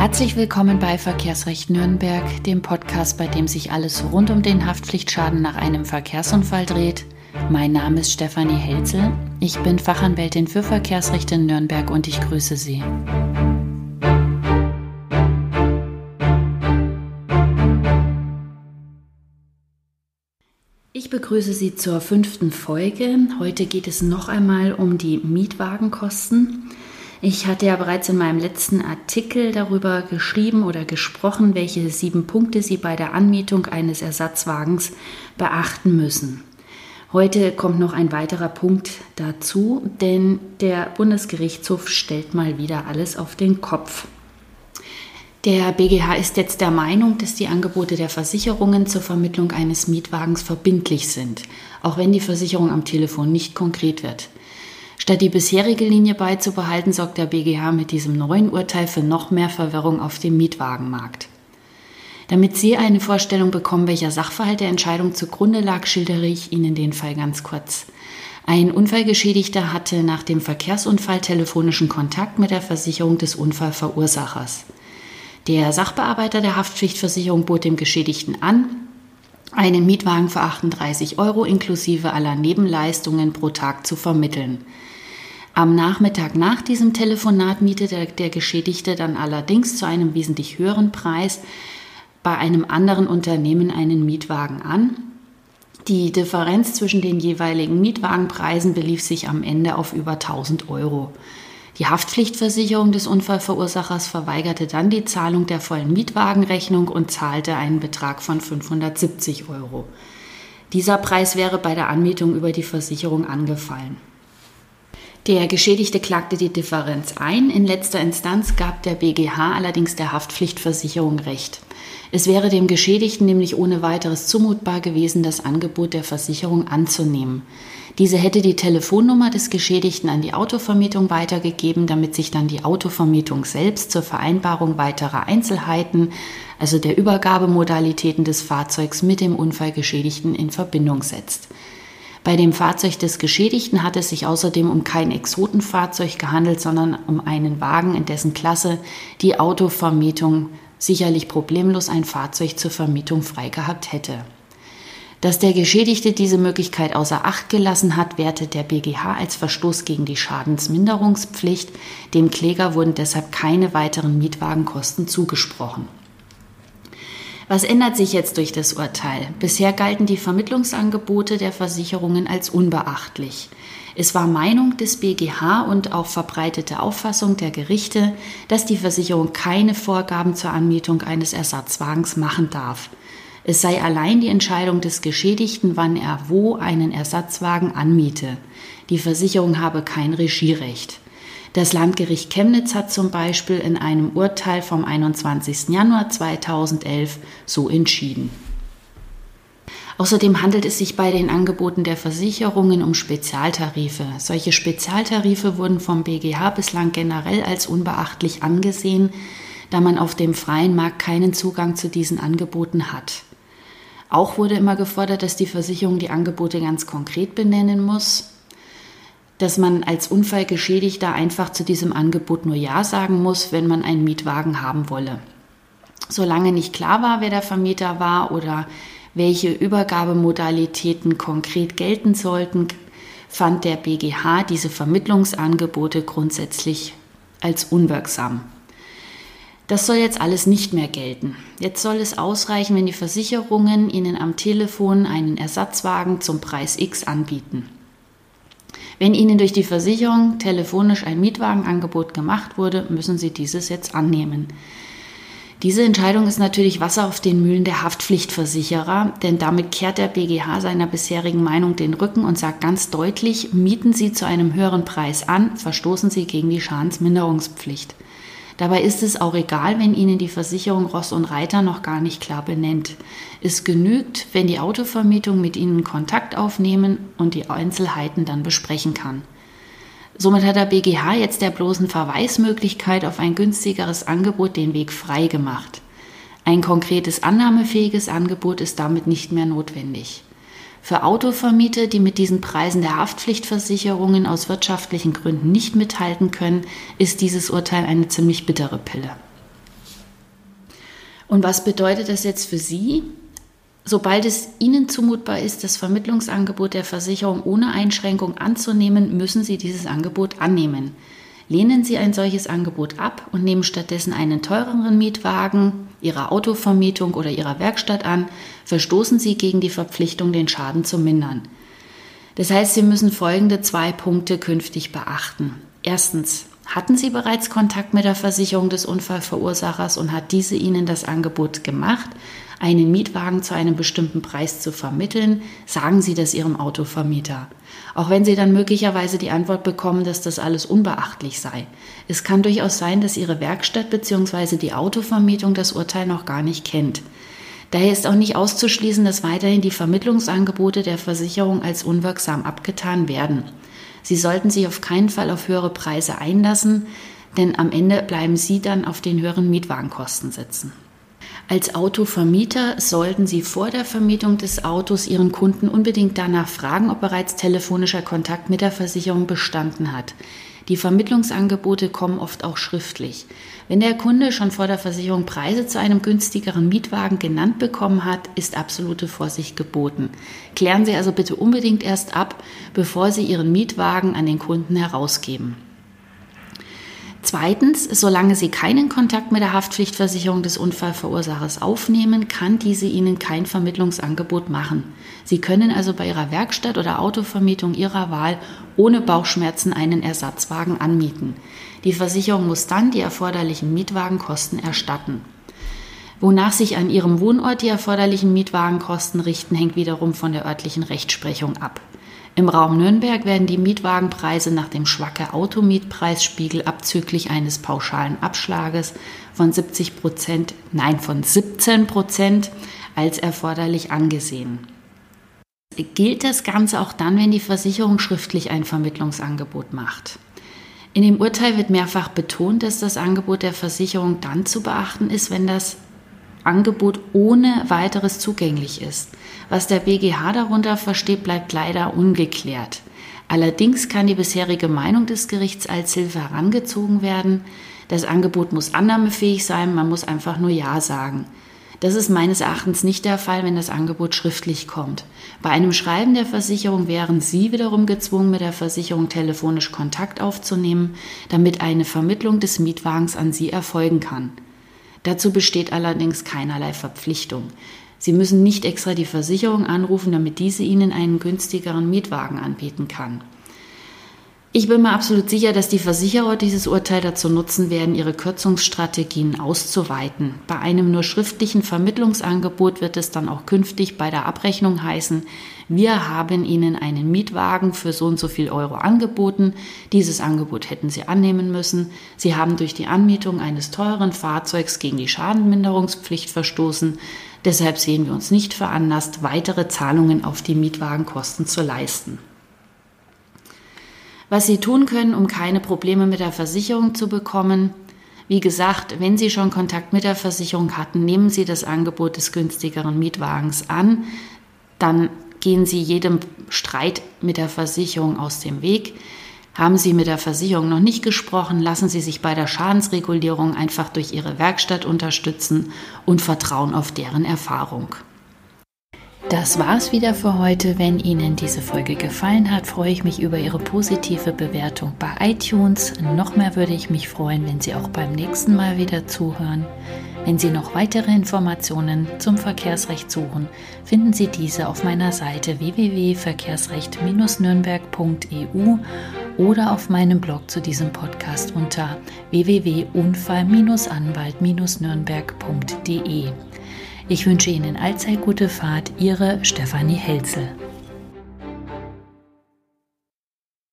Herzlich willkommen bei Verkehrsrecht Nürnberg, dem Podcast, bei dem sich alles rund um den Haftpflichtschaden nach einem Verkehrsunfall dreht. Mein Name ist Stefanie Helzel. Ich bin Fachanwältin für Verkehrsrecht in Nürnberg und ich grüße Sie. Ich begrüße Sie zur fünften Folge. Heute geht es noch einmal um die Mietwagenkosten. Ich hatte ja bereits in meinem letzten Artikel darüber geschrieben oder gesprochen, welche sieben Punkte Sie bei der Anmietung eines Ersatzwagens beachten müssen. Heute kommt noch ein weiterer Punkt dazu, denn der Bundesgerichtshof stellt mal wieder alles auf den Kopf. Der BGH ist jetzt der Meinung, dass die Angebote der Versicherungen zur Vermittlung eines Mietwagens verbindlich sind, auch wenn die Versicherung am Telefon nicht konkret wird. Statt die bisherige Linie beizubehalten, sorgt der BGH mit diesem neuen Urteil für noch mehr Verwirrung auf dem Mietwagenmarkt. Damit Sie eine Vorstellung bekommen, welcher Sachverhalt der Entscheidung zugrunde lag, schildere ich Ihnen den Fall ganz kurz. Ein Unfallgeschädigter hatte nach dem Verkehrsunfall telefonischen Kontakt mit der Versicherung des Unfallverursachers. Der Sachbearbeiter der Haftpflichtversicherung bot dem Geschädigten an, einen Mietwagen für 38 Euro inklusive aller Nebenleistungen pro Tag zu vermitteln. Am Nachmittag nach diesem Telefonat mietete der Geschädigte dann allerdings zu einem wesentlich höheren Preis bei einem anderen Unternehmen einen Mietwagen an. Die Differenz zwischen den jeweiligen Mietwagenpreisen belief sich am Ende auf über 1000 Euro. Die Haftpflichtversicherung des Unfallverursachers verweigerte dann die Zahlung der vollen Mietwagenrechnung und zahlte einen Betrag von 570 Euro. Dieser Preis wäre bei der Anmietung über die Versicherung angefallen. Der Geschädigte klagte die Differenz ein. In letzter Instanz gab der BGH allerdings der Haftpflichtversicherung Recht. Es wäre dem Geschädigten nämlich ohne weiteres zumutbar gewesen, das Angebot der Versicherung anzunehmen. Diese hätte die Telefonnummer des Geschädigten an die Autovermietung weitergegeben, damit sich dann die Autovermietung selbst zur Vereinbarung weiterer Einzelheiten, also der Übergabemodalitäten des Fahrzeugs mit dem Unfallgeschädigten in Verbindung setzt. Bei dem Fahrzeug des Geschädigten hat es sich außerdem um kein Exotenfahrzeug gehandelt, sondern um einen Wagen, in dessen Klasse die Autovermietung sicherlich problemlos ein Fahrzeug zur Vermietung frei gehabt hätte. Dass der Geschädigte diese Möglichkeit außer Acht gelassen hat, wertet der BGH als Verstoß gegen die Schadensminderungspflicht. Dem Kläger wurden deshalb keine weiteren Mietwagenkosten zugesprochen. Was ändert sich jetzt durch das Urteil? Bisher galten die Vermittlungsangebote der Versicherungen als unbeachtlich. Es war Meinung des BGH und auch verbreitete Auffassung der Gerichte, dass die Versicherung keine Vorgaben zur Anmietung eines Ersatzwagens machen darf. Es sei allein die Entscheidung des Geschädigten, wann er wo einen Ersatzwagen anmiete. Die Versicherung habe kein Regierecht. Das Landgericht Chemnitz hat zum Beispiel in einem Urteil vom 21. Januar 2011 so entschieden. Außerdem handelt es sich bei den Angeboten der Versicherungen um Spezialtarife. Solche Spezialtarife wurden vom BGH bislang generell als unbeachtlich angesehen, da man auf dem freien Markt keinen Zugang zu diesen Angeboten hat. Auch wurde immer gefordert, dass die Versicherung die Angebote ganz konkret benennen muss dass man als Unfallgeschädigter einfach zu diesem Angebot nur Ja sagen muss, wenn man einen Mietwagen haben wolle. Solange nicht klar war, wer der Vermieter war oder welche Übergabemodalitäten konkret gelten sollten, fand der BGH diese Vermittlungsangebote grundsätzlich als unwirksam. Das soll jetzt alles nicht mehr gelten. Jetzt soll es ausreichen, wenn die Versicherungen Ihnen am Telefon einen Ersatzwagen zum Preis X anbieten. Wenn Ihnen durch die Versicherung telefonisch ein Mietwagenangebot gemacht wurde, müssen Sie dieses jetzt annehmen. Diese Entscheidung ist natürlich Wasser auf den Mühlen der Haftpflichtversicherer, denn damit kehrt der BGH seiner bisherigen Meinung den Rücken und sagt ganz deutlich, mieten Sie zu einem höheren Preis an, verstoßen Sie gegen die Schadensminderungspflicht. Dabei ist es auch egal, wenn Ihnen die Versicherung Ross und Reiter noch gar nicht klar benennt. Es genügt, wenn die Autovermietung mit Ihnen Kontakt aufnehmen und die Einzelheiten dann besprechen kann. Somit hat der BGH jetzt der bloßen Verweismöglichkeit auf ein günstigeres Angebot den Weg frei gemacht. Ein konkretes annahmefähiges Angebot ist damit nicht mehr notwendig. Für Autovermieter, die mit diesen Preisen der Haftpflichtversicherungen aus wirtschaftlichen Gründen nicht mithalten können, ist dieses Urteil eine ziemlich bittere Pille. Und was bedeutet das jetzt für Sie? Sobald es Ihnen zumutbar ist, das Vermittlungsangebot der Versicherung ohne Einschränkung anzunehmen, müssen Sie dieses Angebot annehmen. Lehnen Sie ein solches Angebot ab und nehmen stattdessen einen teureren Mietwagen Ihrer Autovermietung oder Ihrer Werkstatt an, verstoßen Sie gegen die Verpflichtung, den Schaden zu mindern. Das heißt, Sie müssen folgende zwei Punkte künftig beachten. Erstens, hatten Sie bereits Kontakt mit der Versicherung des Unfallverursachers und hat diese Ihnen das Angebot gemacht, einen Mietwagen zu einem bestimmten Preis zu vermitteln, sagen Sie das Ihrem Autovermieter. Auch wenn Sie dann möglicherweise die Antwort bekommen, dass das alles unbeachtlich sei. Es kann durchaus sein, dass Ihre Werkstatt bzw. die Autovermietung das Urteil noch gar nicht kennt. Daher ist auch nicht auszuschließen, dass weiterhin die Vermittlungsangebote der Versicherung als unwirksam abgetan werden. Sie sollten sich auf keinen Fall auf höhere Preise einlassen, denn am Ende bleiben Sie dann auf den höheren Mietwagenkosten sitzen. Als Autovermieter sollten Sie vor der Vermietung des Autos Ihren Kunden unbedingt danach fragen, ob bereits telefonischer Kontakt mit der Versicherung bestanden hat. Die Vermittlungsangebote kommen oft auch schriftlich. Wenn der Kunde schon vor der Versicherung Preise zu einem günstigeren Mietwagen genannt bekommen hat, ist absolute Vorsicht geboten. Klären Sie also bitte unbedingt erst ab, bevor Sie Ihren Mietwagen an den Kunden herausgeben. Zweitens, solange Sie keinen Kontakt mit der Haftpflichtversicherung des Unfallverursachers aufnehmen, kann diese Ihnen kein Vermittlungsangebot machen. Sie können also bei Ihrer Werkstatt oder Autovermietung Ihrer Wahl ohne Bauchschmerzen einen Ersatzwagen anmieten. Die Versicherung muss dann die erforderlichen Mietwagenkosten erstatten. Wonach sich an Ihrem Wohnort die erforderlichen Mietwagenkosten richten, hängt wiederum von der örtlichen Rechtsprechung ab. Im Raum Nürnberg werden die Mietwagenpreise nach dem Schwacke Automietpreisspiegel abzüglich eines pauschalen Abschlages von 70 Prozent, nein, von 17 Prozent als erforderlich angesehen. Gilt das Ganze auch dann, wenn die Versicherung schriftlich ein Vermittlungsangebot macht? In dem Urteil wird mehrfach betont, dass das Angebot der Versicherung dann zu beachten ist, wenn das Angebot ohne weiteres zugänglich ist. Was der BGH darunter versteht, bleibt leider ungeklärt. Allerdings kann die bisherige Meinung des Gerichts als Hilfe herangezogen werden. Das Angebot muss annahmefähig sein, man muss einfach nur Ja sagen. Das ist meines Erachtens nicht der Fall, wenn das Angebot schriftlich kommt. Bei einem Schreiben der Versicherung wären Sie wiederum gezwungen, mit der Versicherung telefonisch Kontakt aufzunehmen, damit eine Vermittlung des Mietwagens an Sie erfolgen kann. Dazu besteht allerdings keinerlei Verpflichtung. Sie müssen nicht extra die Versicherung anrufen, damit diese Ihnen einen günstigeren Mietwagen anbieten kann. Ich bin mir absolut sicher, dass die Versicherer dieses Urteil dazu nutzen werden, ihre Kürzungsstrategien auszuweiten. Bei einem nur schriftlichen Vermittlungsangebot wird es dann auch künftig bei der Abrechnung heißen, wir haben Ihnen einen Mietwagen für so und so viel Euro angeboten. Dieses Angebot hätten Sie annehmen müssen. Sie haben durch die Anmietung eines teuren Fahrzeugs gegen die Schadenminderungspflicht verstoßen. Deshalb sehen wir uns nicht veranlasst, weitere Zahlungen auf die Mietwagenkosten zu leisten. Was Sie tun können, um keine Probleme mit der Versicherung zu bekommen, wie gesagt, wenn Sie schon Kontakt mit der Versicherung hatten, nehmen Sie das Angebot des günstigeren Mietwagens an. Dann gehen Sie jedem Streit mit der Versicherung aus dem Weg. Haben Sie mit der Versicherung noch nicht gesprochen, lassen Sie sich bei der Schadensregulierung einfach durch Ihre Werkstatt unterstützen und vertrauen auf deren Erfahrung. Das war's wieder für heute. Wenn Ihnen diese Folge gefallen hat, freue ich mich über Ihre positive Bewertung bei iTunes. Noch mehr würde ich mich freuen, wenn Sie auch beim nächsten Mal wieder zuhören. Wenn Sie noch weitere Informationen zum Verkehrsrecht suchen, finden Sie diese auf meiner Seite www.verkehrsrecht-nürnberg.eu oder auf meinem Blog zu diesem Podcast unter www.unfall-anwalt-nürnberg.de. Ich wünsche Ihnen allzeit gute Fahrt, Ihre Stefanie Helzel.